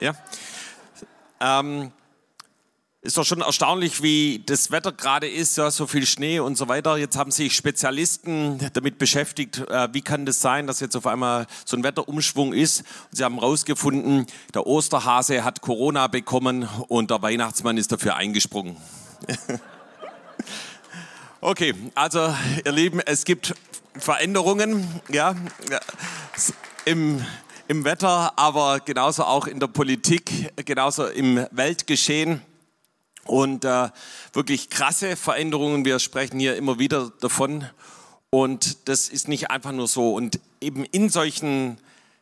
Ja. Ähm, ist doch schon erstaunlich, wie das Wetter gerade ist, ja, so viel Schnee und so weiter. Jetzt haben sich Spezialisten damit beschäftigt, äh, wie kann das sein, dass jetzt auf einmal so ein Wetterumschwung ist. Und sie haben herausgefunden, der Osterhase hat Corona bekommen und der Weihnachtsmann ist dafür eingesprungen. okay, also ihr Lieben, es gibt Veränderungen, ja, im im Wetter, aber genauso auch in der Politik, genauso im Weltgeschehen und äh, wirklich krasse Veränderungen. Wir sprechen hier immer wieder davon und das ist nicht einfach nur so. Und eben in solchen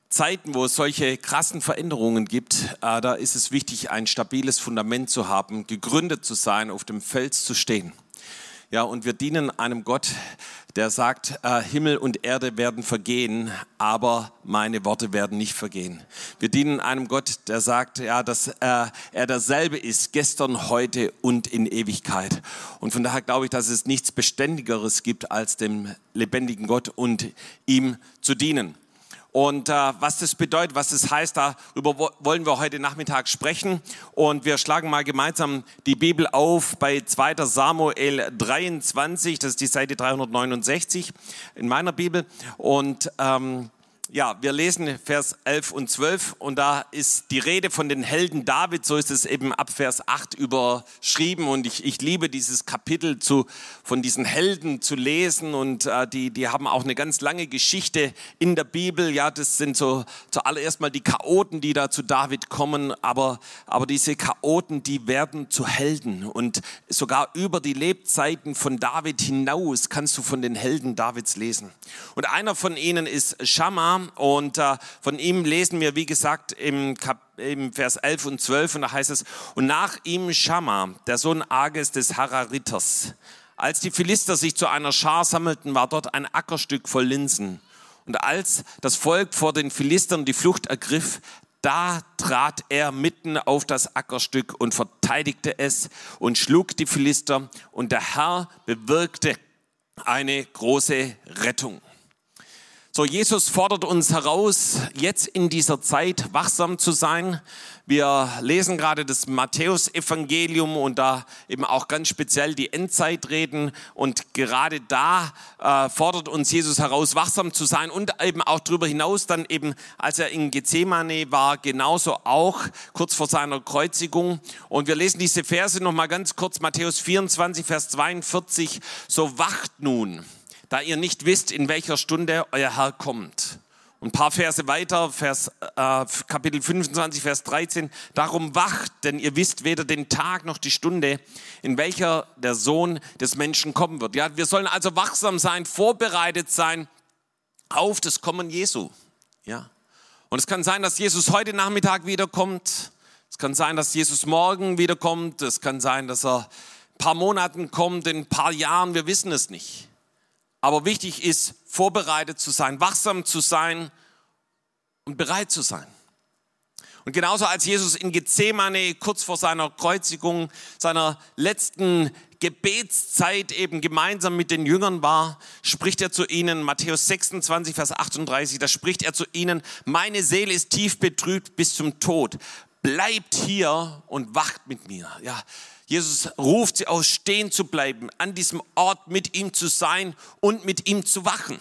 Zeiten, wo es solche krassen Veränderungen gibt, äh, da ist es wichtig, ein stabiles Fundament zu haben, gegründet zu sein, auf dem Fels zu stehen. Ja, und wir dienen einem Gott, der sagt, äh, Himmel und Erde werden vergehen, aber meine Worte werden nicht vergehen. Wir dienen einem Gott, der sagt, ja, dass äh, er derselbe ist, gestern, heute und in Ewigkeit. Und von daher glaube ich, dass es nichts Beständigeres gibt, als dem lebendigen Gott und ihm zu dienen. Und äh, was das bedeutet, was das heißt, darüber wollen wir heute Nachmittag sprechen. Und wir schlagen mal gemeinsam die Bibel auf bei 2. Samuel 23, das ist die Seite 369 in meiner Bibel. Und ähm, ja, wir lesen Vers 11 und 12 und da ist die Rede von den Helden David, so ist es eben ab Vers 8 überschrieben und ich, ich liebe dieses Kapitel zu, von diesen Helden zu lesen und äh, die, die haben auch eine ganz lange Geschichte in der Bibel. Ja, das sind so zuallererst mal die Chaoten, die da zu David kommen, aber, aber diese Chaoten, die werden zu Helden und sogar über die Lebzeiten von David hinaus kannst du von den Helden Davids lesen. Und einer von ihnen ist Shammah und äh, von ihm lesen wir, wie gesagt, im, Kap im Vers 11 und 12 und da heißt es, und nach ihm Schamma, der Sohn Ages des Harariters. Als die Philister sich zu einer Schar sammelten, war dort ein Ackerstück voll Linsen. Und als das Volk vor den Philistern die Flucht ergriff, da trat er mitten auf das Ackerstück und verteidigte es und schlug die Philister und der Herr bewirkte eine große Rettung. So, Jesus fordert uns heraus, jetzt in dieser Zeit wachsam zu sein. Wir lesen gerade das Matthäusevangelium und da eben auch ganz speziell die Endzeitreden. Und gerade da äh, fordert uns Jesus heraus, wachsam zu sein und eben auch darüber hinaus dann eben, als er in Gethsemane war, genauso auch kurz vor seiner Kreuzigung. Und wir lesen diese Verse nochmal ganz kurz, Matthäus 24, Vers 42. So wacht nun da ihr nicht wisst, in welcher Stunde euer Herr kommt. Und ein paar Verse weiter, Vers, äh, Kapitel 25, Vers 13. Darum wacht, denn ihr wisst weder den Tag noch die Stunde, in welcher der Sohn des Menschen kommen wird. Ja, wir sollen also wachsam sein, vorbereitet sein auf das Kommen Jesu. Ja. Und es kann sein, dass Jesus heute Nachmittag wiederkommt. Es kann sein, dass Jesus morgen wiederkommt. Es kann sein, dass er ein paar Monaten kommt, in ein paar Jahren. Wir wissen es nicht. Aber wichtig ist, vorbereitet zu sein, wachsam zu sein und bereit zu sein. Und genauso als Jesus in Gethsemane kurz vor seiner Kreuzigung, seiner letzten Gebetszeit eben gemeinsam mit den Jüngern war, spricht er zu ihnen, Matthäus 26, Vers 38, da spricht er zu ihnen, meine Seele ist tief betrübt bis zum Tod. Bleibt hier und wacht mit mir. Ja, Jesus ruft sie aus, stehen zu bleiben, an diesem Ort mit ihm zu sein und mit ihm zu wachen.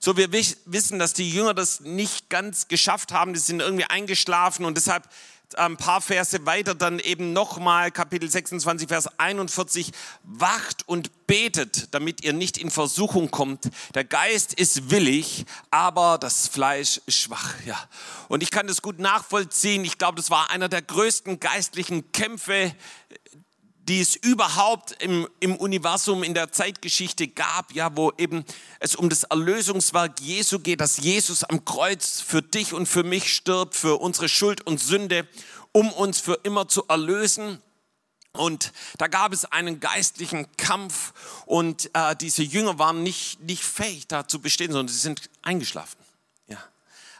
So, wir wissen, dass die Jünger das nicht ganz geschafft haben, die sind irgendwie eingeschlafen und deshalb ein paar Verse weiter dann eben nochmal Kapitel 26, Vers 41, wacht und betet, damit ihr nicht in Versuchung kommt. Der Geist ist willig, aber das Fleisch ist schwach. Ja. Und ich kann das gut nachvollziehen. Ich glaube, das war einer der größten geistlichen Kämpfe die es überhaupt im, im Universum, in der Zeitgeschichte gab, ja, wo eben es um das Erlösungswerk Jesu geht, dass Jesus am Kreuz für dich und für mich stirbt, für unsere Schuld und Sünde, um uns für immer zu erlösen. Und da gab es einen geistlichen Kampf und äh, diese Jünger waren nicht, nicht fähig, da zu bestehen, sondern sie sind eingeschlafen. Ja.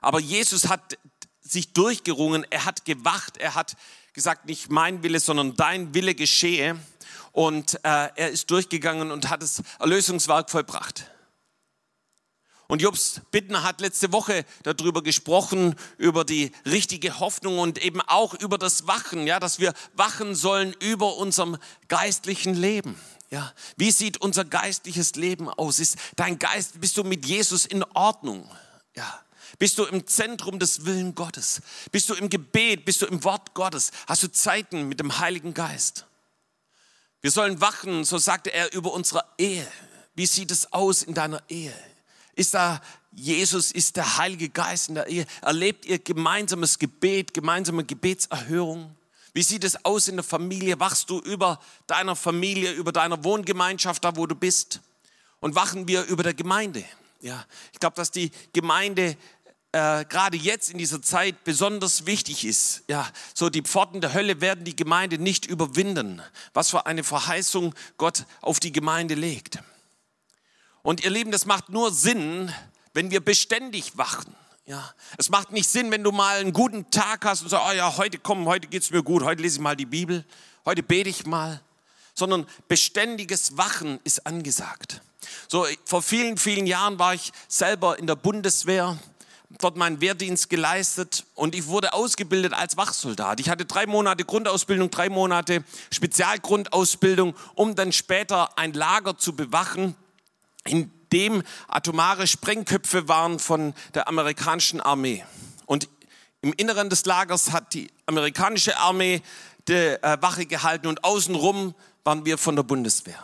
Aber Jesus hat sich durchgerungen, er hat gewacht, er hat gesagt, nicht mein Wille, sondern dein Wille geschehe. Und äh, er ist durchgegangen und hat das Erlösungswerk vollbracht. Und Jobs Bittner hat letzte Woche darüber gesprochen, über die richtige Hoffnung und eben auch über das Wachen, ja, dass wir wachen sollen über unserem geistlichen Leben. Ja, wie sieht unser geistliches Leben aus? Ist dein Geist, bist du mit Jesus in Ordnung? Ja. Bist du im Zentrum des Willen Gottes? Bist du im Gebet? Bist du im Wort Gottes? Hast du Zeiten mit dem Heiligen Geist? Wir sollen wachen, so sagte er, über unsere Ehe. Wie sieht es aus in deiner Ehe? Ist da Jesus, ist der Heilige Geist in der Ehe? Erlebt ihr gemeinsames Gebet, gemeinsame Gebetserhörung? Wie sieht es aus in der Familie? Wachst du über deiner Familie, über deiner Wohngemeinschaft, da wo du bist? Und wachen wir über der Gemeinde? Ja, ich glaube, dass die Gemeinde äh, gerade jetzt in dieser Zeit besonders wichtig ist. Ja, so die Pforten der Hölle werden die Gemeinde nicht überwinden. Was für eine Verheißung Gott auf die Gemeinde legt. Und ihr Lieben, das macht nur Sinn, wenn wir beständig wachen. Ja, es macht nicht Sinn, wenn du mal einen guten Tag hast und sagst, oh ja, heute komm, heute geht's mir gut, heute lese ich mal die Bibel, heute bete ich mal, sondern beständiges Wachen ist angesagt. So vor vielen, vielen Jahren war ich selber in der Bundeswehr, dort meinen Wehrdienst geleistet und ich wurde ausgebildet als Wachsoldat. Ich hatte drei Monate Grundausbildung, drei Monate Spezialgrundausbildung, um dann später ein Lager zu bewachen in dem atomare Sprengköpfe waren von der amerikanischen Armee. Und im Inneren des Lagers hat die amerikanische Armee die äh, Wache gehalten und außenrum waren wir von der Bundeswehr.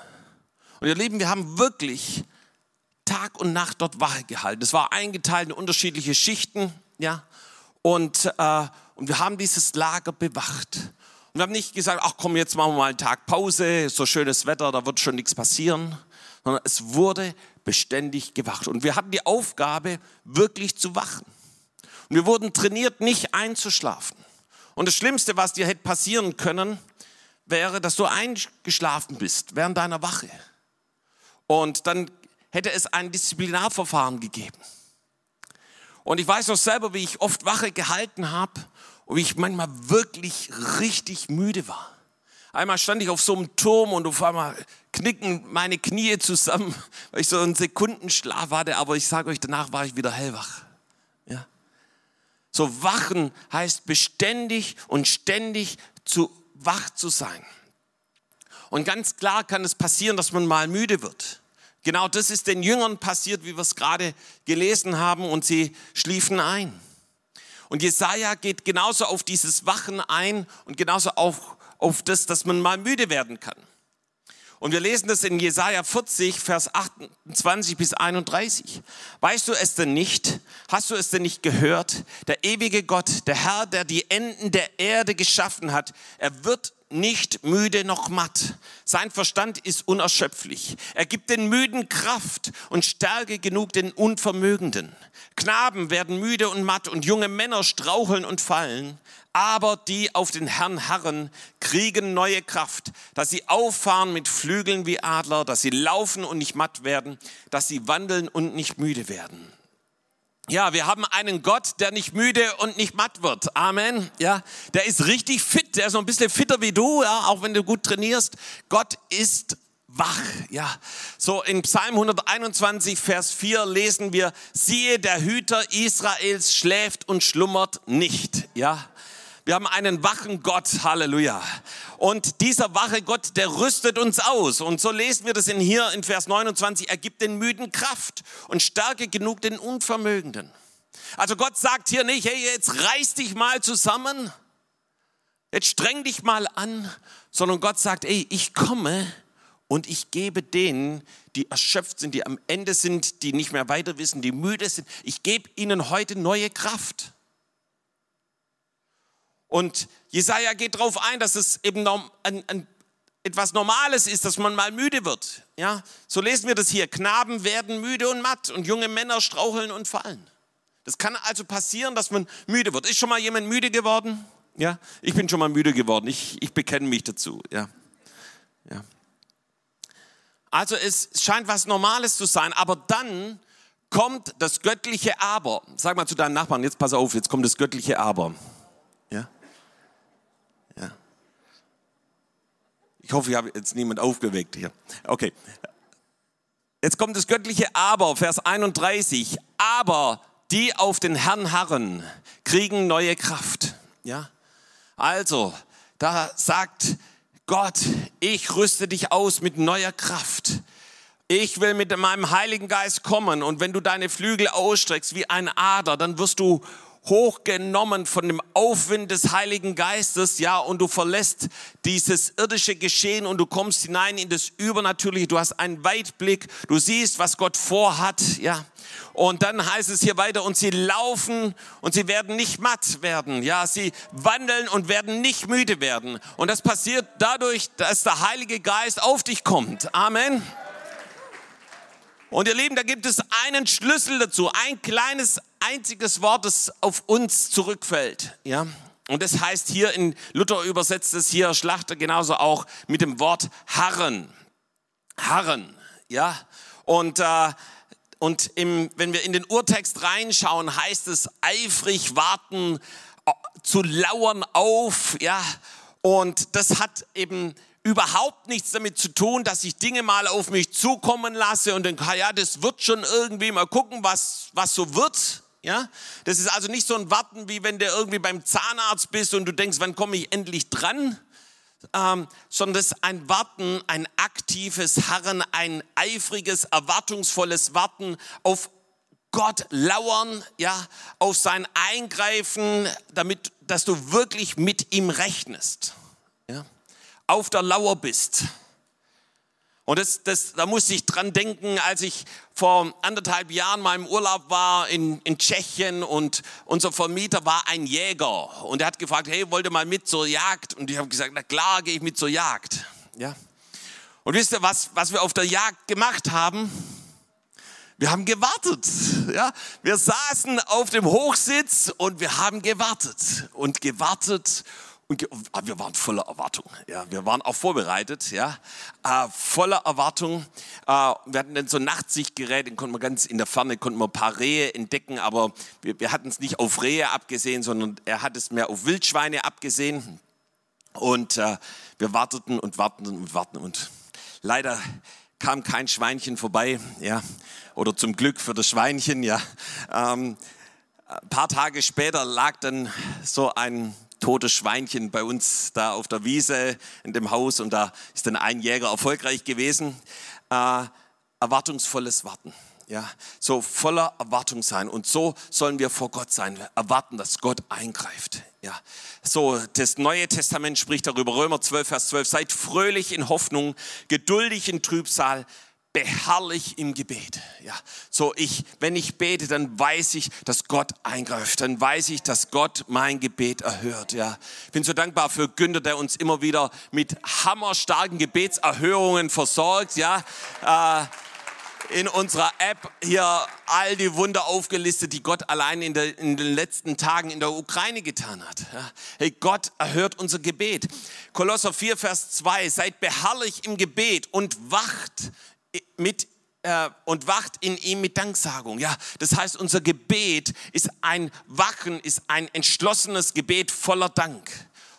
Und ihr Lieben, wir haben wirklich Tag und Nacht dort Wache gehalten. Es war eingeteilt in unterschiedliche Schichten, ja. Und, äh, und wir haben dieses Lager bewacht. Und wir haben nicht gesagt, ach komm, jetzt machen wir mal einen Tag Pause, so schönes Wetter, da wird schon nichts passieren, sondern es wurde beständig gewacht. Und wir hatten die Aufgabe, wirklich zu wachen. Und wir wurden trainiert, nicht einzuschlafen. Und das Schlimmste, was dir hätte passieren können, wäre, dass du eingeschlafen bist während deiner Wache. Und dann hätte es ein Disziplinarverfahren gegeben. Und ich weiß noch selber, wie ich oft Wache gehalten habe und wie ich manchmal wirklich richtig müde war. Einmal stand ich auf so einem Turm und auf einmal knicken meine Knie zusammen, weil ich so einen Sekundenschlaf hatte, aber ich sage euch, danach war ich wieder hellwach. Ja. So wachen heißt beständig und ständig zu wach zu sein. Und ganz klar kann es passieren, dass man mal müde wird. Genau das ist den Jüngern passiert, wie wir es gerade gelesen haben, und sie schliefen ein. Und Jesaja geht genauso auf dieses Wachen ein und genauso auch auf das, dass man mal müde werden kann. Und wir lesen das in Jesaja 40, Vers 28 bis 31. Weißt du es denn nicht? Hast du es denn nicht gehört? Der ewige Gott, der Herr, der die Enden der Erde geschaffen hat, er wird nicht müde noch matt. Sein Verstand ist unerschöpflich. Er gibt den Müden Kraft und Stärke genug den Unvermögenden. Knaben werden müde und matt und junge Männer straucheln und fallen. Aber die auf den Herrn harren, kriegen neue Kraft, dass sie auffahren mit Flügeln wie Adler, dass sie laufen und nicht matt werden, dass sie wandeln und nicht müde werden. Ja, wir haben einen Gott, der nicht müde und nicht matt wird. Amen. Ja, der ist richtig fit. Der ist noch ein bisschen fitter wie du, ja, auch wenn du gut trainierst. Gott ist wach. Ja, so in Psalm 121, Vers 4 lesen wir, siehe, der Hüter Israels schläft und schlummert nicht. Ja, wir haben einen wachen Gott, Halleluja. Und dieser wache Gott, der rüstet uns aus. Und so lesen wir das in hier in Vers 29. Er gibt den Müden Kraft und Stärke genug den Unvermögenden. Also Gott sagt hier nicht, hey, jetzt reiß dich mal zusammen. Jetzt streng dich mal an. Sondern Gott sagt, ey, ich komme und ich gebe denen, die erschöpft sind, die am Ende sind, die nicht mehr weiter wissen, die müde sind, ich gebe ihnen heute neue Kraft. Und Jesaja geht darauf ein, dass es eben ein, ein, etwas Normales ist, dass man mal müde wird. Ja, so lesen wir das hier. Knaben werden müde und matt und junge Männer straucheln und fallen. Das kann also passieren, dass man müde wird. Ist schon mal jemand müde geworden? Ja, ich bin schon mal müde geworden. Ich, ich bekenne mich dazu. Ja. ja. Also es scheint was Normales zu sein, aber dann kommt das göttliche Aber. Sag mal zu deinen Nachbarn, jetzt pass auf, jetzt kommt das göttliche Aber. Ich hoffe, ich habe jetzt niemand aufgeweckt hier. Okay. Jetzt kommt das göttliche Aber, Vers 31. Aber die auf den Herrn harren, kriegen neue Kraft. Ja? Also, da sagt Gott, ich rüste dich aus mit neuer Kraft. Ich will mit meinem Heiligen Geist kommen und wenn du deine Flügel ausstreckst wie ein Ader, dann wirst du hochgenommen von dem Aufwind des Heiligen Geistes, ja, und du verlässt dieses irdische Geschehen und du kommst hinein in das Übernatürliche. Du hast einen Weitblick, du siehst, was Gott vorhat, ja. Und dann heißt es hier weiter, und sie laufen und sie werden nicht matt werden, ja, sie wandeln und werden nicht müde werden. Und das passiert dadurch, dass der Heilige Geist auf dich kommt. Amen. Und ihr Lieben, da gibt es einen Schlüssel dazu, ein kleines einziges Wort, das auf uns zurückfällt. Ja? Und das heißt hier in Luther übersetzt es hier Schlachter genauso auch mit dem Wort harren. Harren, ja. Und, äh, und im, wenn wir in den Urtext reinschauen, heißt es eifrig warten, äh, zu lauern auf, ja. Und das hat eben überhaupt nichts damit zu tun, dass ich Dinge mal auf mich zukommen lasse und denke, ja, das wird schon irgendwie mal gucken, was, was so wird. Ja, das ist also nicht so ein Warten, wie wenn du irgendwie beim Zahnarzt bist und du denkst, wann komme ich endlich dran? Ähm, sondern das ist ein Warten, ein aktives Harren, ein eifriges, erwartungsvolles Warten auf Gott lauern, ja, auf sein Eingreifen, damit, dass du wirklich mit ihm rechnest, ja, auf der Lauer bist. Und das, das, da musste ich dran denken, als ich vor anderthalb Jahren mal im Urlaub war in, in Tschechien und unser Vermieter war ein Jäger und er hat gefragt, hey, wollt ihr mal mit zur Jagd? Und ich habe gesagt, na klar, gehe ich mit zur Jagd. Ja. Und wisst ihr, was, was wir auf der Jagd gemacht haben? Wir haben gewartet. Ja? Wir saßen auf dem Hochsitz und wir haben gewartet und gewartet und ah, wir waren voller Erwartung. Ja, wir waren auch vorbereitet, ja, äh, voller Erwartung. Äh, wir hatten dann so ein Nachtsichtgerät, den konnten wir ganz in der Ferne, konnten wir ein paar Rehe entdecken, aber wir, wir hatten es nicht auf Rehe abgesehen, sondern er hat es mehr auf Wildschweine abgesehen. Und äh, wir warteten und warteten und warteten und leider kam kein Schweinchen vorbei, ja, oder zum Glück für das Schweinchen, ja. Ähm, ein paar Tage später lag dann so ein totes Schweinchen bei uns da auf der Wiese in dem Haus und da ist dann ein Jäger erfolgreich gewesen. Äh, erwartungsvolles Warten. Ja, so voller Erwartung sein. Und so sollen wir vor Gott sein. Erwarten, dass Gott eingreift. Ja, so, das Neue Testament spricht darüber. Römer 12, Vers 12. Seid fröhlich in Hoffnung, geduldig in Trübsal, beharrlich im Gebet. Ja, so ich, wenn ich bete, dann weiß ich, dass Gott eingreift. Dann weiß ich, dass Gott mein Gebet erhört. Ja, ich bin so dankbar für Günther, der uns immer wieder mit hammerstarken Gebetserhörungen versorgt. Ja, äh, in unserer App hier all die Wunder aufgelistet, die Gott allein in, der, in, den letzten Tagen in der Ukraine getan hat. Hey, Gott erhört unser Gebet. Kolosser 4, Vers 2, seid beharrlich im Gebet und wacht mit äh, und wacht in ihm mit Danksagung. Ja, das heißt, unser Gebet ist ein Wachen, ist ein entschlossenes Gebet voller Dank.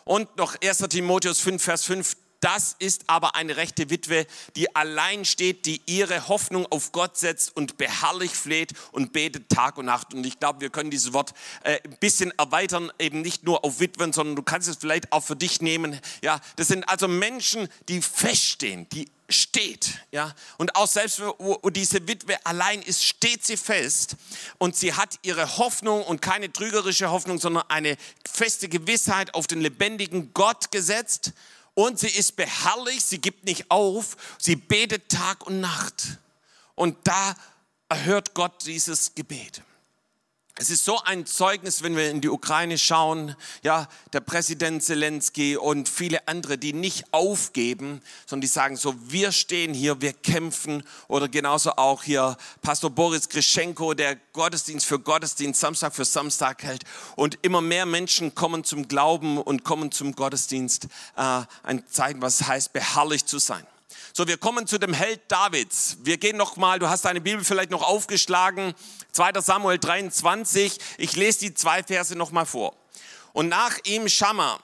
Und noch 1. Timotheus 5, Vers 5, das ist aber eine rechte Witwe, die allein steht, die ihre Hoffnung auf Gott setzt und beharrlich fleht und betet Tag und Nacht. Und ich glaube, wir können dieses Wort äh, ein bisschen erweitern, eben nicht nur auf Witwen, sondern du kannst es vielleicht auch für dich nehmen. Ja, das sind also Menschen, die feststehen, die steht, ja, und auch selbst wo diese Witwe allein ist, steht sie fest und sie hat ihre Hoffnung und keine trügerische Hoffnung, sondern eine feste Gewissheit auf den lebendigen Gott gesetzt und sie ist beharrlich, sie gibt nicht auf, sie betet Tag und Nacht. Und da erhört Gott dieses Gebet. Es ist so ein Zeugnis, wenn wir in die Ukraine schauen, ja, der Präsident Zelensky und viele andere, die nicht aufgeben, sondern die sagen so, wir stehen hier, wir kämpfen. Oder genauso auch hier Pastor Boris Grischenko, der Gottesdienst für Gottesdienst, Samstag für Samstag hält. Und immer mehr Menschen kommen zum Glauben und kommen zum Gottesdienst, äh, ein Zeichen, was heißt, beharrlich zu sein. So, wir kommen zu dem Held Davids. Wir gehen noch mal, du hast deine Bibel vielleicht noch aufgeschlagen, 2. Samuel 23. Ich lese die zwei Verse noch mal vor. Und nach ihm Schammer,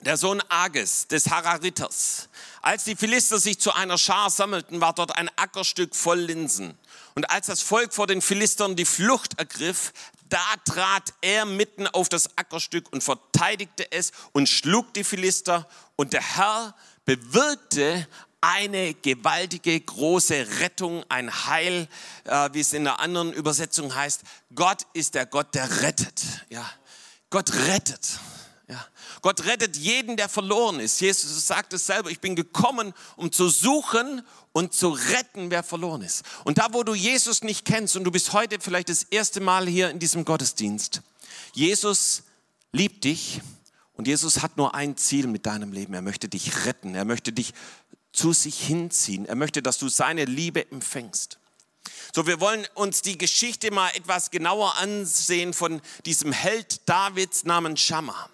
der Sohn Ages des Harariters, Als die Philister sich zu einer Schar sammelten, war dort ein Ackerstück voll Linsen. Und als das Volk vor den Philistern die Flucht ergriff, da trat er mitten auf das Ackerstück und verteidigte es und schlug die Philister. Und der Herr bewirkte eine gewaltige große Rettung, ein Heil, äh, wie es in der anderen Übersetzung heißt. Gott ist der Gott, der rettet. Ja, Gott rettet. Ja. Gott rettet jeden, der verloren ist. Jesus sagt es selber, ich bin gekommen, um zu suchen und zu retten, wer verloren ist. Und da, wo du Jesus nicht kennst und du bist heute vielleicht das erste Mal hier in diesem Gottesdienst, Jesus liebt dich und Jesus hat nur ein Ziel mit deinem Leben. Er möchte dich retten. Er möchte dich zu sich hinziehen. Er möchte, dass du seine Liebe empfängst. So, wir wollen uns die Geschichte mal etwas genauer ansehen von diesem Held Davids namens Schammer.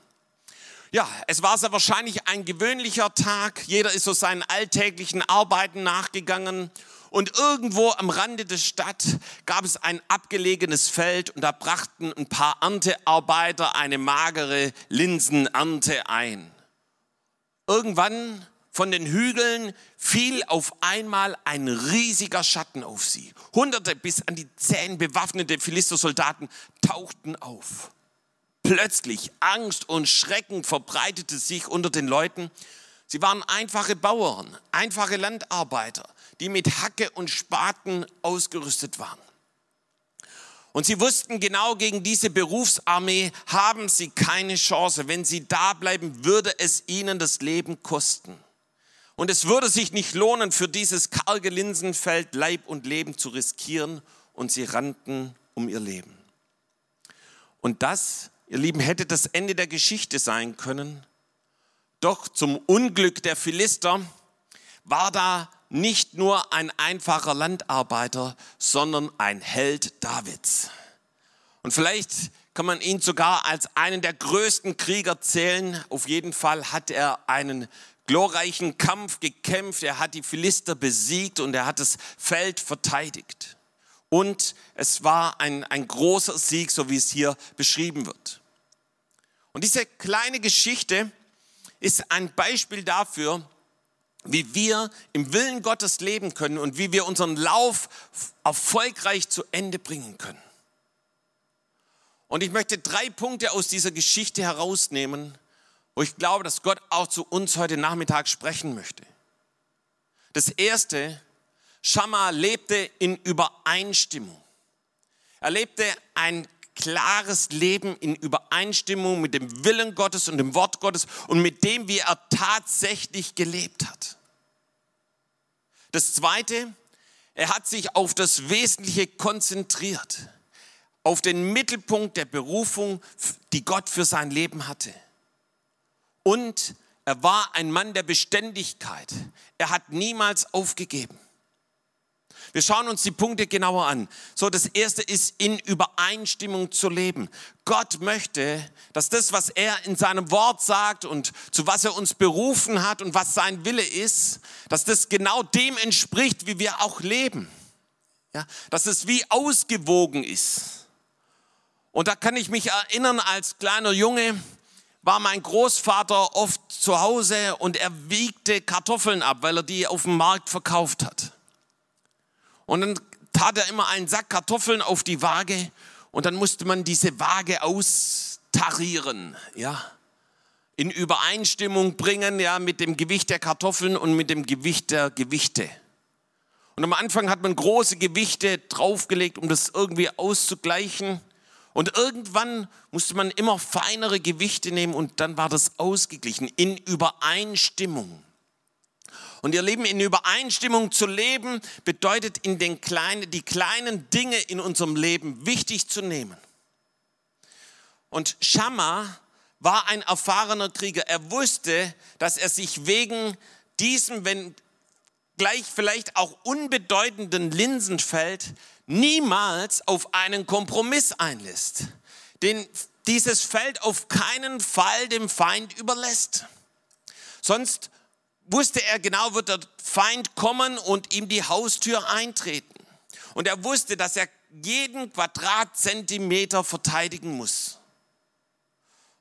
Ja, es war sehr wahrscheinlich ein gewöhnlicher Tag. Jeder ist so seinen alltäglichen Arbeiten nachgegangen. Und irgendwo am Rande der Stadt gab es ein abgelegenes Feld und da brachten ein paar Erntearbeiter eine magere Linsenernte ein. Irgendwann von den Hügeln fiel auf einmal ein riesiger Schatten auf sie. Hunderte bis an die Zähne bewaffnete Philistersoldaten tauchten auf. Plötzlich Angst und Schrecken verbreitete sich unter den Leuten. Sie waren einfache Bauern, einfache Landarbeiter, die mit Hacke und Spaten ausgerüstet waren. Und sie wussten genau, gegen diese Berufsarmee haben sie keine Chance. Wenn sie da bleiben, würde es ihnen das Leben kosten. Und es würde sich nicht lohnen, für dieses karge Linsenfeld Leib und Leben zu riskieren. Und sie rannten um ihr Leben. Und das ihr Lieben, hätte das Ende der Geschichte sein können. Doch zum Unglück der Philister war da nicht nur ein einfacher Landarbeiter, sondern ein Held Davids. Und vielleicht kann man ihn sogar als einen der größten Krieger zählen. Auf jeden Fall hat er einen glorreichen Kampf gekämpft, er hat die Philister besiegt und er hat das Feld verteidigt. Und es war ein, ein großer Sieg, so wie es hier beschrieben wird. Und diese kleine Geschichte ist ein Beispiel dafür, wie wir im Willen Gottes leben können und wie wir unseren Lauf erfolgreich zu Ende bringen können. Und ich möchte drei Punkte aus dieser Geschichte herausnehmen, wo ich glaube, dass Gott auch zu uns heute Nachmittag sprechen möchte. Das erste, Schamma lebte in Übereinstimmung. Er lebte ein klares Leben in Übereinstimmung mit dem Willen Gottes und dem Wort Gottes und mit dem, wie er tatsächlich gelebt hat. Das Zweite, er hat sich auf das Wesentliche konzentriert, auf den Mittelpunkt der Berufung, die Gott für sein Leben hatte. Und er war ein Mann der Beständigkeit. Er hat niemals aufgegeben. Wir schauen uns die Punkte genauer an. So, das erste ist in Übereinstimmung zu leben. Gott möchte, dass das, was er in seinem Wort sagt und zu was er uns berufen hat und was sein Wille ist, dass das genau dem entspricht, wie wir auch leben. Ja, dass es wie ausgewogen ist. Und da kann ich mich erinnern, als kleiner Junge war mein Großvater oft zu Hause und er wiegte Kartoffeln ab, weil er die auf dem Markt verkauft hat. Und dann tat er immer einen Sack Kartoffeln auf die Waage und dann musste man diese Waage austarieren, ja, in Übereinstimmung bringen, ja, mit dem Gewicht der Kartoffeln und mit dem Gewicht der Gewichte. Und am Anfang hat man große Gewichte draufgelegt, um das irgendwie auszugleichen. Und irgendwann musste man immer feinere Gewichte nehmen und dann war das ausgeglichen in Übereinstimmung. Und ihr Leben in Übereinstimmung zu leben, bedeutet in den kleinen, die kleinen Dinge in unserem Leben wichtig zu nehmen. Und Schamma war ein erfahrener Krieger. Er wusste, dass er sich wegen diesem, wenn gleich vielleicht auch unbedeutenden Linsenfeld niemals auf einen Kompromiss einlässt, den dieses Feld auf keinen Fall dem Feind überlässt. Sonst wusste er genau, wird der Feind kommen und ihm die Haustür eintreten. Und er wusste, dass er jeden Quadratzentimeter verteidigen muss.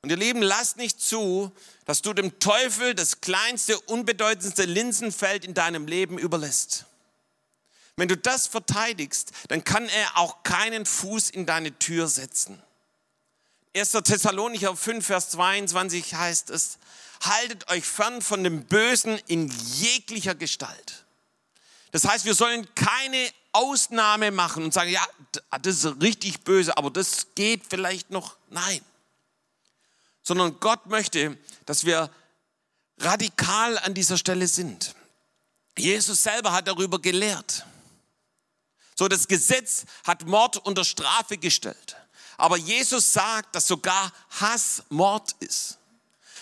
Und ihr Lieben, lasst nicht zu, dass du dem Teufel das kleinste, unbedeutendste Linsenfeld in deinem Leben überlässt. Wenn du das verteidigst, dann kann er auch keinen Fuß in deine Tür setzen. 1. Thessalonicher 5, Vers 22 heißt es, haltet euch fern von dem Bösen in jeglicher Gestalt. Das heißt, wir sollen keine Ausnahme machen und sagen, ja, das ist richtig böse, aber das geht vielleicht noch. Nein. Sondern Gott möchte, dass wir radikal an dieser Stelle sind. Jesus selber hat darüber gelehrt. So, das Gesetz hat Mord unter Strafe gestellt. Aber Jesus sagt, dass sogar Hass Mord ist.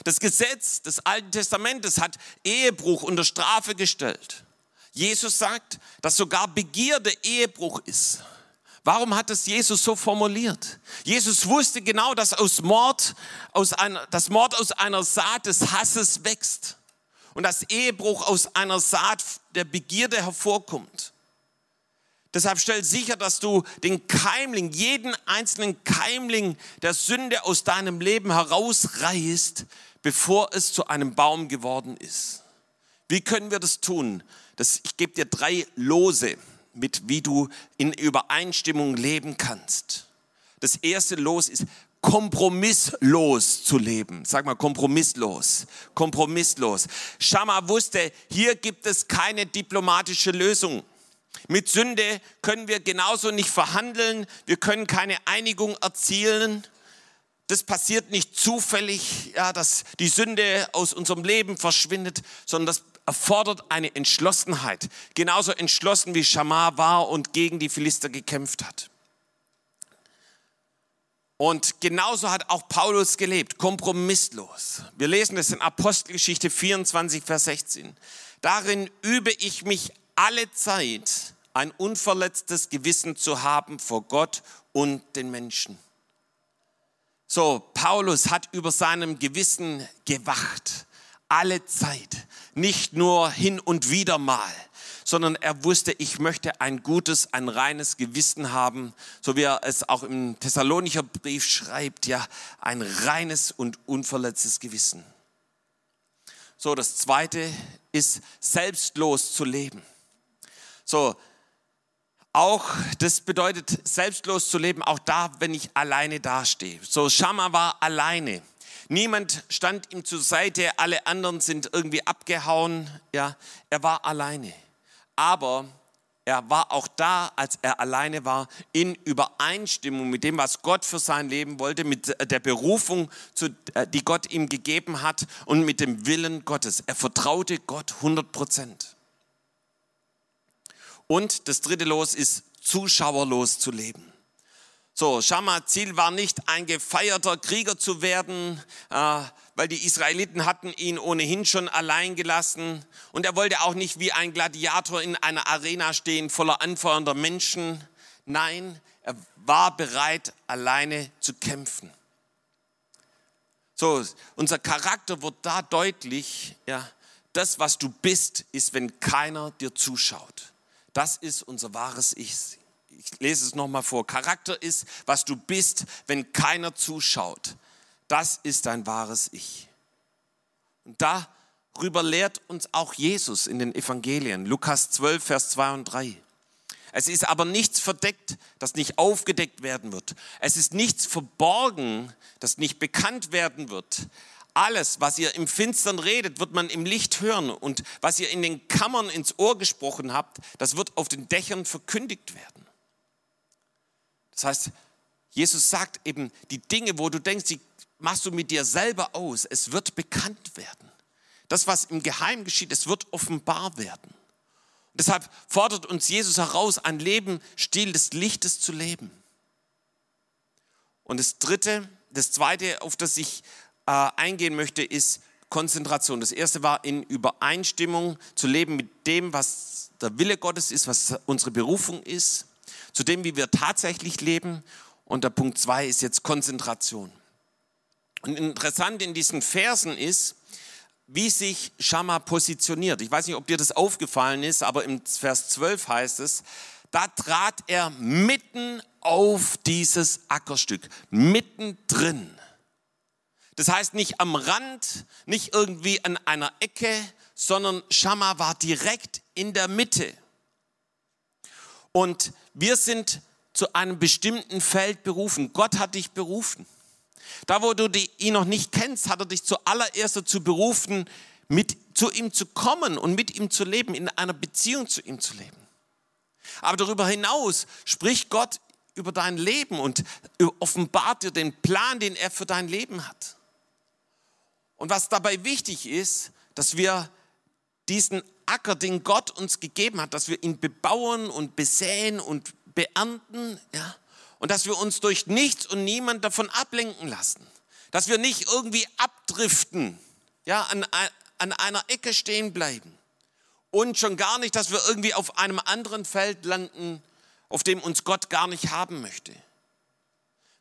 Das Gesetz des Alten Testamentes hat Ehebruch unter Strafe gestellt. Jesus sagt, dass sogar Begierde Ehebruch ist. Warum hat es Jesus so formuliert? Jesus wusste genau, dass aus Mord, aus einer, dass Mord aus einer Saat des Hasses wächst und dass Ehebruch aus einer Saat der Begierde hervorkommt. Deshalb stell sicher, dass du den Keimling, jeden einzelnen Keimling der Sünde aus deinem Leben herausreißt, bevor es zu einem Baum geworden ist. Wie können wir das tun? Das, ich gebe dir drei Lose mit, wie du in Übereinstimmung leben kannst. Das erste Los ist kompromisslos zu leben. Sag mal kompromisslos. Kompromisslos. Schama wusste, hier gibt es keine diplomatische Lösung. Mit Sünde können wir genauso nicht verhandeln, wir können keine Einigung erzielen. Das passiert nicht zufällig, ja, dass die Sünde aus unserem Leben verschwindet, sondern das erfordert eine Entschlossenheit. Genauso entschlossen wie Schamar war und gegen die Philister gekämpft hat. Und genauso hat auch Paulus gelebt, kompromisslos. Wir lesen das in Apostelgeschichte 24, Vers 16. Darin übe ich mich alle Zeit ein unverletztes Gewissen zu haben vor Gott und den Menschen. So, Paulus hat über seinem Gewissen gewacht, alle Zeit, nicht nur hin und wieder mal, sondern er wusste, ich möchte ein gutes, ein reines Gewissen haben, so wie er es auch im Thessalonicher Brief schreibt, ja, ein reines und unverletztes Gewissen. So, das zweite ist selbstlos zu leben. So, auch das bedeutet selbstlos zu leben, auch da, wenn ich alleine dastehe. So, Schama war alleine. Niemand stand ihm zur Seite, alle anderen sind irgendwie abgehauen. Ja, er war alleine. Aber er war auch da, als er alleine war, in Übereinstimmung mit dem, was Gott für sein Leben wollte, mit der Berufung, die Gott ihm gegeben hat und mit dem Willen Gottes. Er vertraute Gott 100 Prozent. Und das dritte Los ist, zuschauerlos zu leben. So, Schama Ziel war nicht ein gefeierter Krieger zu werden, äh, weil die Israeliten hatten ihn ohnehin schon allein gelassen. Und er wollte auch nicht wie ein Gladiator in einer Arena stehen, voller anfeuernder Menschen. Nein, er war bereit, alleine zu kämpfen. So, unser Charakter wird da deutlich, ja, das, was du bist, ist, wenn keiner dir zuschaut. Das ist unser wahres Ich. Ich lese es nochmal vor. Charakter ist, was du bist, wenn keiner zuschaut. Das ist dein wahres Ich. Und darüber lehrt uns auch Jesus in den Evangelien. Lukas 12, Vers 2 und 3. Es ist aber nichts verdeckt, das nicht aufgedeckt werden wird. Es ist nichts verborgen, das nicht bekannt werden wird. Alles, was ihr im Finstern redet, wird man im Licht hören. Und was ihr in den Kammern ins Ohr gesprochen habt, das wird auf den Dächern verkündigt werden. Das heißt, Jesus sagt eben, die Dinge, wo du denkst, die machst du mit dir selber aus. Es wird bekannt werden. Das, was im Geheimen geschieht, es wird offenbar werden. Und deshalb fordert uns Jesus heraus, ein Lebensstil des Lichtes zu leben. Und das dritte, das zweite, auf das ich äh, eingehen möchte, ist Konzentration. Das erste war in Übereinstimmung zu leben mit dem, was der Wille Gottes ist, was unsere Berufung ist, zu dem, wie wir tatsächlich leben. Und der Punkt zwei ist jetzt Konzentration. Und interessant in diesen Versen ist, wie sich Schamma positioniert. Ich weiß nicht, ob dir das aufgefallen ist, aber im Vers 12 heißt es, da trat er mitten auf dieses Ackerstück, mittendrin. Das heißt nicht am Rand, nicht irgendwie an einer Ecke, sondern Schammer war direkt in der Mitte. Und wir sind zu einem bestimmten Feld berufen. Gott hat dich berufen. Da, wo du ihn noch nicht kennst, hat er dich zuallererst dazu berufen, mit zu ihm zu kommen und mit ihm zu leben, in einer Beziehung zu ihm zu leben. Aber darüber hinaus spricht Gott über dein Leben und offenbart dir den Plan, den er für dein Leben hat. Und was dabei wichtig ist, dass wir diesen Acker, den Gott uns gegeben hat, dass wir ihn bebauen und besäen und beernten, ja, und dass wir uns durch nichts und niemand davon ablenken lassen, dass wir nicht irgendwie abdriften, ja, an, an einer Ecke stehen bleiben. Und schon gar nicht, dass wir irgendwie auf einem anderen Feld landen, auf dem uns Gott gar nicht haben möchte.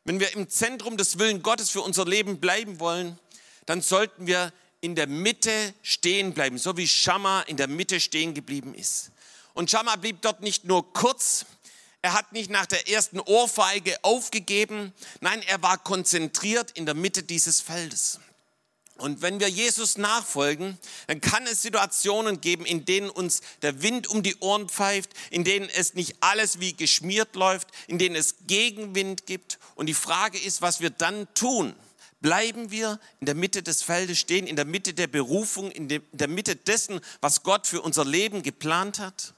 Wenn wir im Zentrum des Willen Gottes für unser Leben bleiben wollen, dann sollten wir in der Mitte stehen bleiben, so wie Schammer in der Mitte stehen geblieben ist. Und Schammer blieb dort nicht nur kurz, er hat nicht nach der ersten Ohrfeige aufgegeben, nein, er war konzentriert in der Mitte dieses Feldes. Und wenn wir Jesus nachfolgen, dann kann es Situationen geben, in denen uns der Wind um die Ohren pfeift, in denen es nicht alles wie geschmiert läuft, in denen es Gegenwind gibt. Und die Frage ist, was wir dann tun. Bleiben wir in der Mitte des Feldes stehen, in der Mitte der Berufung, in der Mitte dessen, was Gott für unser Leben geplant hat?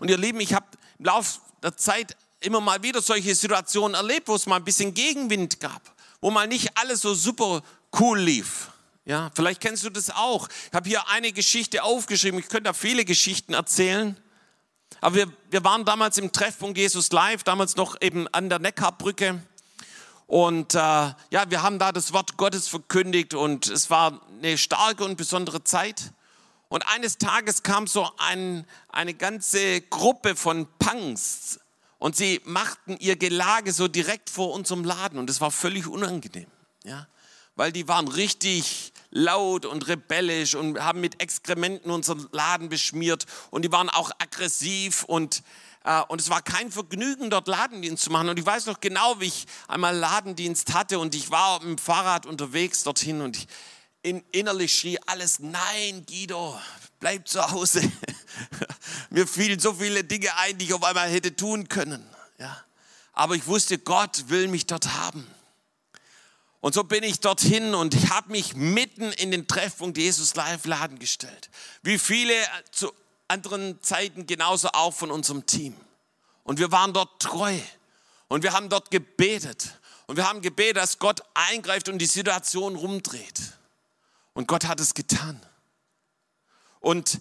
Und ihr Lieben, ich habe im Laufe der Zeit immer mal wieder solche Situationen erlebt, wo es mal ein bisschen Gegenwind gab, wo mal nicht alles so super cool lief. Ja, vielleicht kennst du das auch. Ich habe hier eine Geschichte aufgeschrieben. Ich könnte da viele Geschichten erzählen. Aber wir, wir waren damals im Treffpunkt Jesus Live, damals noch eben an der Neckarbrücke. Und äh, ja, wir haben da das Wort Gottes verkündigt und es war eine starke und besondere Zeit. Und eines Tages kam so ein, eine ganze Gruppe von Punks und sie machten ihr Gelage so direkt vor unserem Laden und es war völlig unangenehm. Ja? weil die waren richtig laut und rebellisch und haben mit Exkrementen unseren Laden beschmiert und die waren auch aggressiv und und es war kein Vergnügen, dort Ladendienst zu machen. Und ich weiß noch genau, wie ich einmal Ladendienst hatte und ich war mit dem Fahrrad unterwegs dorthin und ich in, innerlich schrie alles, nein, Guido, bleib zu Hause. Mir fielen so viele Dinge ein, die ich auf einmal hätte tun können. Ja. Aber ich wusste, Gott will mich dort haben. Und so bin ich dorthin und ich habe mich mitten in den Treffpunkt Jesus Live Laden gestellt. Wie viele zu anderen Zeiten genauso auch von unserem Team. Und wir waren dort treu. Und wir haben dort gebetet. Und wir haben gebetet, dass Gott eingreift und die Situation rumdreht. Und Gott hat es getan. Und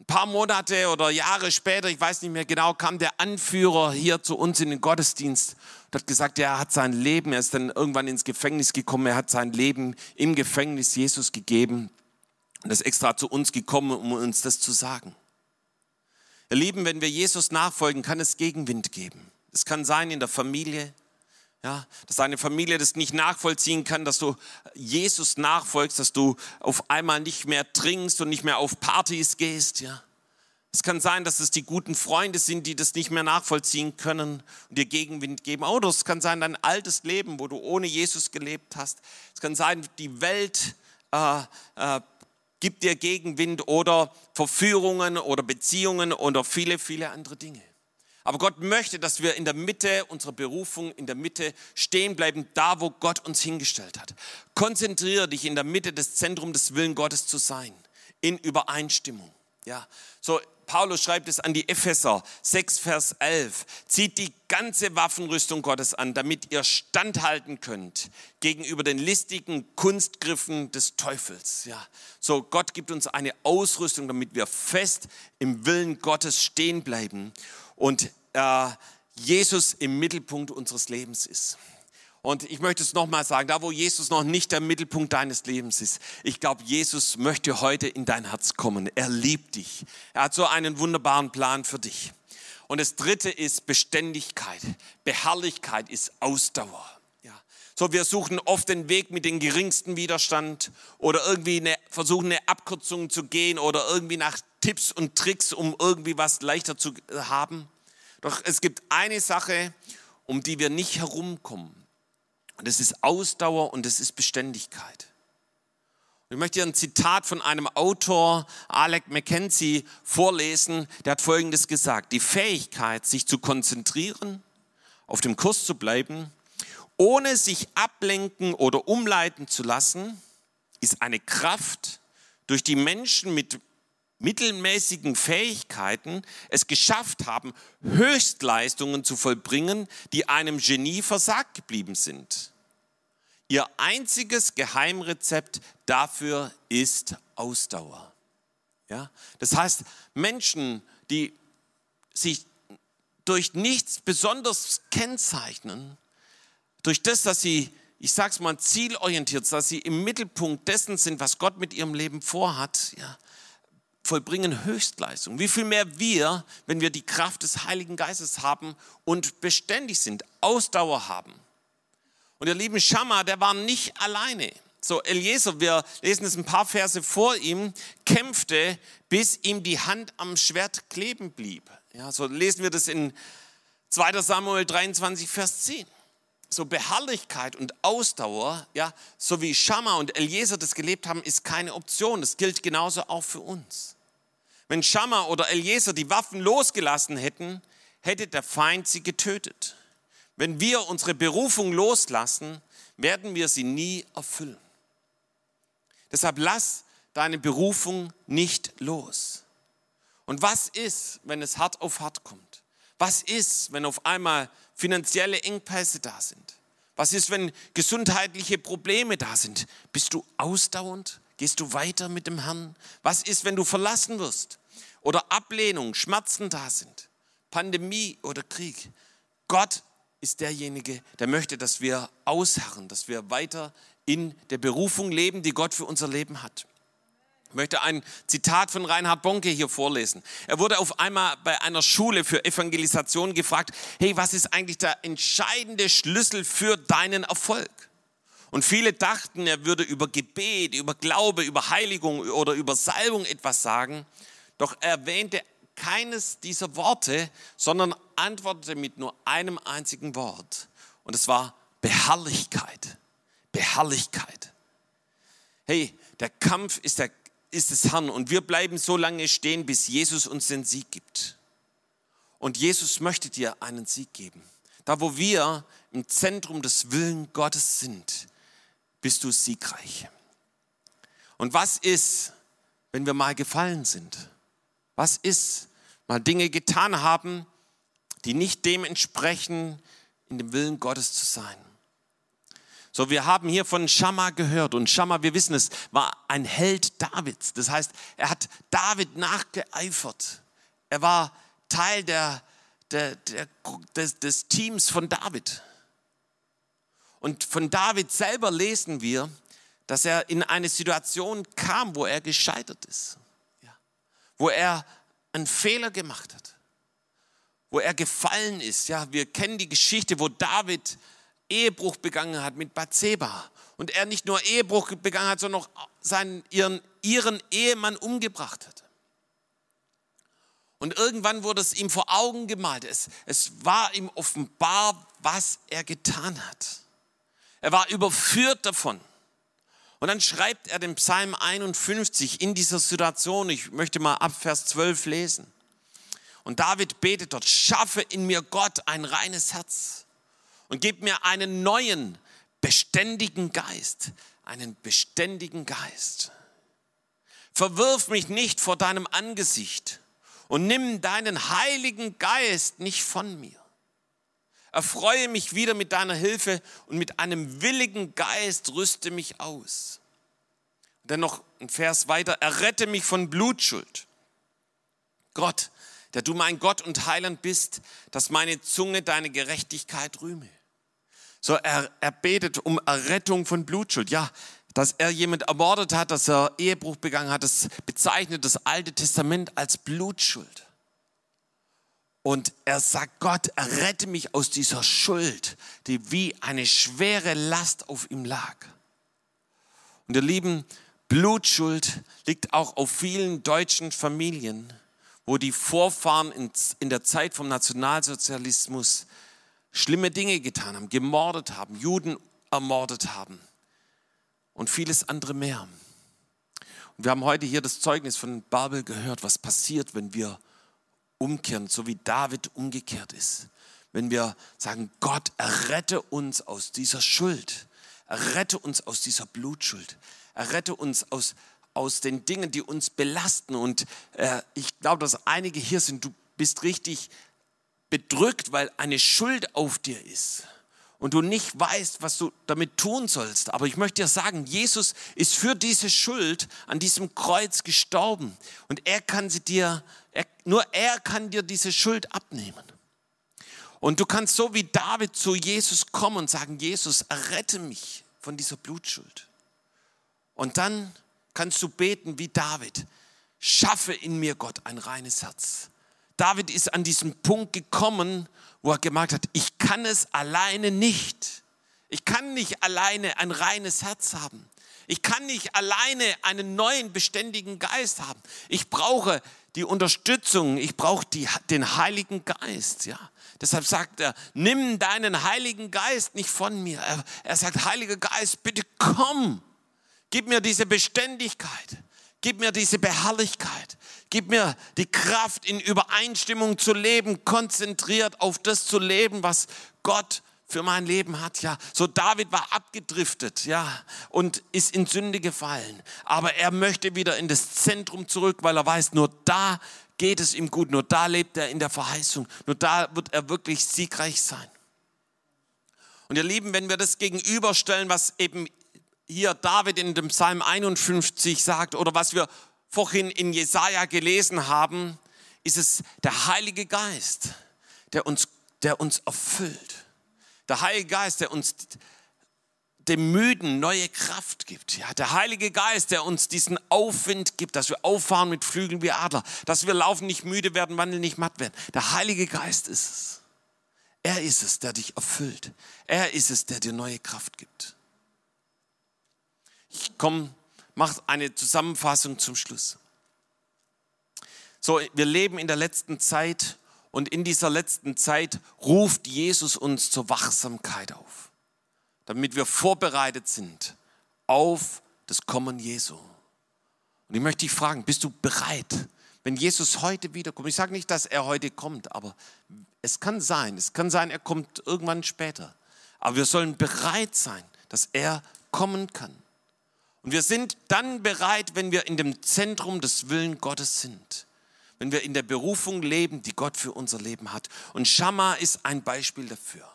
ein paar Monate oder Jahre später, ich weiß nicht mehr genau, kam der Anführer hier zu uns in den Gottesdienst und hat gesagt, er hat sein Leben, er ist dann irgendwann ins Gefängnis gekommen, er hat sein Leben im Gefängnis Jesus gegeben und ist extra zu uns gekommen, um uns das zu sagen. Ihr Lieben, wenn wir Jesus nachfolgen, kann es Gegenwind geben. Es kann sein in der Familie, ja, dass deine Familie das nicht nachvollziehen kann, dass du Jesus nachfolgst, dass du auf einmal nicht mehr trinkst und nicht mehr auf Partys gehst. Ja. Es kann sein, dass es die guten Freunde sind, die das nicht mehr nachvollziehen können und dir Gegenwind geben. Oder es kann sein, dein altes Leben, wo du ohne Jesus gelebt hast. Es kann sein, die Welt äh, äh, gibt dir Gegenwind oder Verführungen oder Beziehungen oder viele, viele andere Dinge. Aber Gott möchte, dass wir in der Mitte unserer Berufung, in der Mitte stehen bleiben, da wo Gott uns hingestellt hat. Konzentriere dich in der Mitte des Zentrums des Willen Gottes zu sein, in Übereinstimmung. Ja, so Paulus schreibt es an die Epheser 6, Vers 11. Zieht die ganze Waffenrüstung Gottes an, damit ihr standhalten könnt gegenüber den listigen Kunstgriffen des Teufels. Ja, so Gott gibt uns eine Ausrüstung, damit wir fest im Willen Gottes stehen bleiben und äh, Jesus im Mittelpunkt unseres Lebens ist. Und ich möchte es nochmal sagen, da wo Jesus noch nicht der Mittelpunkt deines Lebens ist, ich glaube, Jesus möchte heute in dein Herz kommen. Er liebt dich. Er hat so einen wunderbaren Plan für dich. Und das dritte ist Beständigkeit. Beharrlichkeit ist Ausdauer. Ja. So, wir suchen oft den Weg mit dem geringsten Widerstand oder irgendwie eine, versuchen eine Abkürzung zu gehen oder irgendwie nach Tipps und Tricks, um irgendwie was leichter zu haben. Doch es gibt eine Sache, um die wir nicht herumkommen. Und es ist Ausdauer und es ist Beständigkeit. Ich möchte hier ein Zitat von einem Autor, Alec McKenzie, vorlesen. Der hat Folgendes gesagt. Die Fähigkeit, sich zu konzentrieren, auf dem Kurs zu bleiben, ohne sich ablenken oder umleiten zu lassen, ist eine Kraft, durch die Menschen mit mittelmäßigen Fähigkeiten es geschafft haben, Höchstleistungen zu vollbringen, die einem Genie versagt geblieben sind. Ihr einziges Geheimrezept dafür ist Ausdauer. Ja? Das heißt, Menschen, die sich durch nichts besonders kennzeichnen, durch das, dass sie, ich sage es mal, zielorientiert, dass sie im Mittelpunkt dessen sind, was Gott mit ihrem Leben vorhat, ja, vollbringen Höchstleistung. Wie viel mehr wir, wenn wir die Kraft des Heiligen Geistes haben und beständig sind, Ausdauer haben. Und ihr lieben Schammer, der war nicht alleine. So, Eliezer, wir lesen es ein paar Verse vor ihm, kämpfte, bis ihm die Hand am Schwert kleben blieb. Ja, so lesen wir das in 2. Samuel 23, Vers 10. So Beharrlichkeit und Ausdauer, ja, so wie Schammer und Eliezer das gelebt haben, ist keine Option. Das gilt genauso auch für uns. Wenn Schammer oder Eliezer die Waffen losgelassen hätten, hätte der Feind sie getötet. Wenn wir unsere Berufung loslassen, werden wir sie nie erfüllen. Deshalb lass deine Berufung nicht los. Und was ist, wenn es hart auf hart kommt? Was ist, wenn auf einmal finanzielle Engpässe da sind? Was ist, wenn gesundheitliche Probleme da sind? Bist du ausdauernd? Gehst du weiter mit dem Herrn? Was ist, wenn du verlassen wirst? Oder Ablehnung, Schmerzen da sind? Pandemie oder Krieg? Gott ist derjenige, der möchte, dass wir ausharren, dass wir weiter in der Berufung leben, die Gott für unser Leben hat. Ich möchte ein Zitat von Reinhard Bonke hier vorlesen. Er wurde auf einmal bei einer Schule für Evangelisation gefragt, hey, was ist eigentlich der entscheidende Schlüssel für deinen Erfolg? Und viele dachten, er würde über Gebet, über Glaube, über Heiligung oder über Salbung etwas sagen. Doch er erwähnte keines dieser Worte, sondern antwortete mit nur einem einzigen Wort. Und es war Beharrlichkeit. Beharrlichkeit. Hey, der Kampf ist der ist des Herrn und wir bleiben so lange stehen, bis Jesus uns den Sieg gibt. Und Jesus möchte dir einen Sieg geben. Da, wo wir im Zentrum des Willen Gottes sind, bist du siegreich. Und was ist, wenn wir mal gefallen sind? Was ist, mal Dinge getan haben, die nicht dem entsprechen, in dem Willen Gottes zu sein? So, wir haben hier von Schamma gehört und Schamma, wir wissen es, war ein Held Davids. Das heißt, er hat David nachgeeifert. Er war Teil der, der, der, des, des Teams von David. Und von David selber lesen wir, dass er in eine Situation kam, wo er gescheitert ist, ja. wo er einen Fehler gemacht hat, wo er gefallen ist. Ja, wir kennen die Geschichte, wo David Ehebruch begangen hat mit Bathseba und er nicht nur Ehebruch begangen hat, sondern auch seinen, ihren, ihren Ehemann umgebracht hat. Und irgendwann wurde es ihm vor Augen gemalt. Es, es war ihm offenbar, was er getan hat. Er war überführt davon. Und dann schreibt er den Psalm 51 in dieser Situation. Ich möchte mal ab Vers 12 lesen. Und David betet dort, schaffe in mir Gott ein reines Herz und gib mir einen neuen, beständigen Geist, einen beständigen Geist. Verwirf mich nicht vor deinem Angesicht und nimm deinen heiligen Geist nicht von mir. Erfreue mich wieder mit deiner Hilfe und mit einem willigen Geist rüste mich aus. Und dann noch ein Vers weiter, errette mich von Blutschuld. Gott, der du mein Gott und Heiland bist, dass meine Zunge deine Gerechtigkeit rühme. So, er, er betet um Errettung von Blutschuld. Ja, dass er jemand ermordet hat, dass er Ehebruch begangen hat, das bezeichnet das Alte Testament als Blutschuld. Und er sagt, Gott, errette mich aus dieser Schuld, die wie eine schwere Last auf ihm lag. Und ihr Lieben, Blutschuld liegt auch auf vielen deutschen Familien, wo die Vorfahren in der Zeit vom Nationalsozialismus schlimme Dinge getan haben, gemordet haben, Juden ermordet haben und vieles andere mehr. Und wir haben heute hier das Zeugnis von Babel gehört, was passiert, wenn wir umkehren, so wie David umgekehrt ist. Wenn wir sagen, Gott, errette uns aus dieser Schuld, errette uns aus dieser Blutschuld, errette uns aus, aus den Dingen, die uns belasten. Und äh, ich glaube, dass einige hier sind, du bist richtig bedrückt, weil eine Schuld auf dir ist und du nicht weißt, was du damit tun sollst. Aber ich möchte dir sagen, Jesus ist für diese Schuld an diesem Kreuz gestorben und er kann sie dir, er, nur er kann dir diese Schuld abnehmen. Und du kannst so wie David zu Jesus kommen und sagen, Jesus, errette mich von dieser Blutschuld. Und dann kannst du beten wie David, schaffe in mir Gott ein reines Herz. David ist an diesen Punkt gekommen, wo er gemerkt hat, ich kann es alleine nicht. Ich kann nicht alleine ein reines Herz haben. Ich kann nicht alleine einen neuen, beständigen Geist haben. Ich brauche die Unterstützung, ich brauche die, den Heiligen Geist. Ja. Deshalb sagt er, nimm deinen Heiligen Geist nicht von mir. Er, er sagt, Heiliger Geist, bitte komm, gib mir diese Beständigkeit. Gib mir diese Beharrlichkeit. Gib mir die Kraft, in Übereinstimmung zu leben, konzentriert auf das zu leben, was Gott für mein Leben hat. Ja, so David war abgedriftet, ja, und ist in Sünde gefallen. Aber er möchte wieder in das Zentrum zurück, weil er weiß, nur da geht es ihm gut, nur da lebt er in der Verheißung, nur da wird er wirklich siegreich sein. Und ihr Lieben, wenn wir das gegenüberstellen, was eben hier David in dem Psalm 51 sagt oder was wir vorhin in Jesaja gelesen haben, ist es der Heilige Geist, der uns, der uns erfüllt. Der Heilige Geist, der uns dem Müden neue Kraft gibt. Ja, der Heilige Geist, der uns diesen Aufwind gibt, dass wir auffahren mit Flügeln wie Adler, dass wir laufen, nicht müde werden, wandeln, nicht matt werden. Der Heilige Geist ist es. Er ist es, der dich erfüllt. Er ist es, der dir neue Kraft gibt. Ich komme, mache eine Zusammenfassung zum Schluss. So, wir leben in der letzten Zeit und in dieser letzten Zeit ruft Jesus uns zur Wachsamkeit auf, damit wir vorbereitet sind auf das Kommen Jesu. Und ich möchte dich fragen, bist du bereit, wenn Jesus heute wiederkommt? Ich sage nicht, dass er heute kommt, aber es kann sein, es kann sein, er kommt irgendwann später. Aber wir sollen bereit sein, dass er kommen kann. Und wir sind dann bereit, wenn wir in dem Zentrum des Willen Gottes sind. Wenn wir in der Berufung leben, die Gott für unser Leben hat. Und Schamma ist ein Beispiel dafür.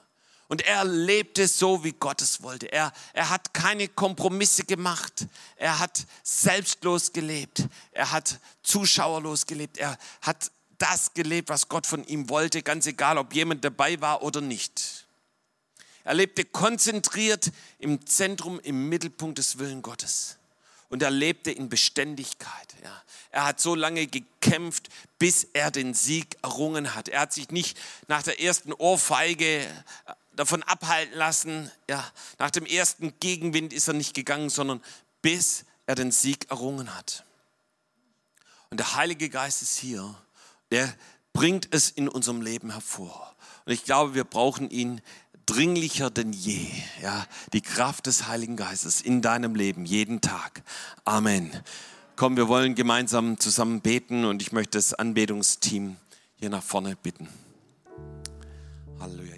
Und er lebte so, wie Gott es wollte. Er, er hat keine Kompromisse gemacht. Er hat selbstlos gelebt. Er hat zuschauerlos gelebt. Er hat das gelebt, was Gott von ihm wollte, ganz egal, ob jemand dabei war oder nicht. Er lebte konzentriert im Zentrum, im Mittelpunkt des Willen Gottes. Und er lebte in Beständigkeit. Ja. Er hat so lange gekämpft, bis er den Sieg errungen hat. Er hat sich nicht nach der ersten Ohrfeige äh, davon abhalten lassen. Ja. Nach dem ersten Gegenwind ist er nicht gegangen, sondern bis er den Sieg errungen hat. Und der Heilige Geist ist hier. Der bringt es in unserem Leben hervor. Und ich glaube, wir brauchen ihn dringlicher denn je. Ja, die Kraft des Heiligen Geistes in deinem Leben jeden Tag. Amen. Komm, wir wollen gemeinsam zusammen beten und ich möchte das Anbetungsteam hier nach vorne bitten. Halleluja.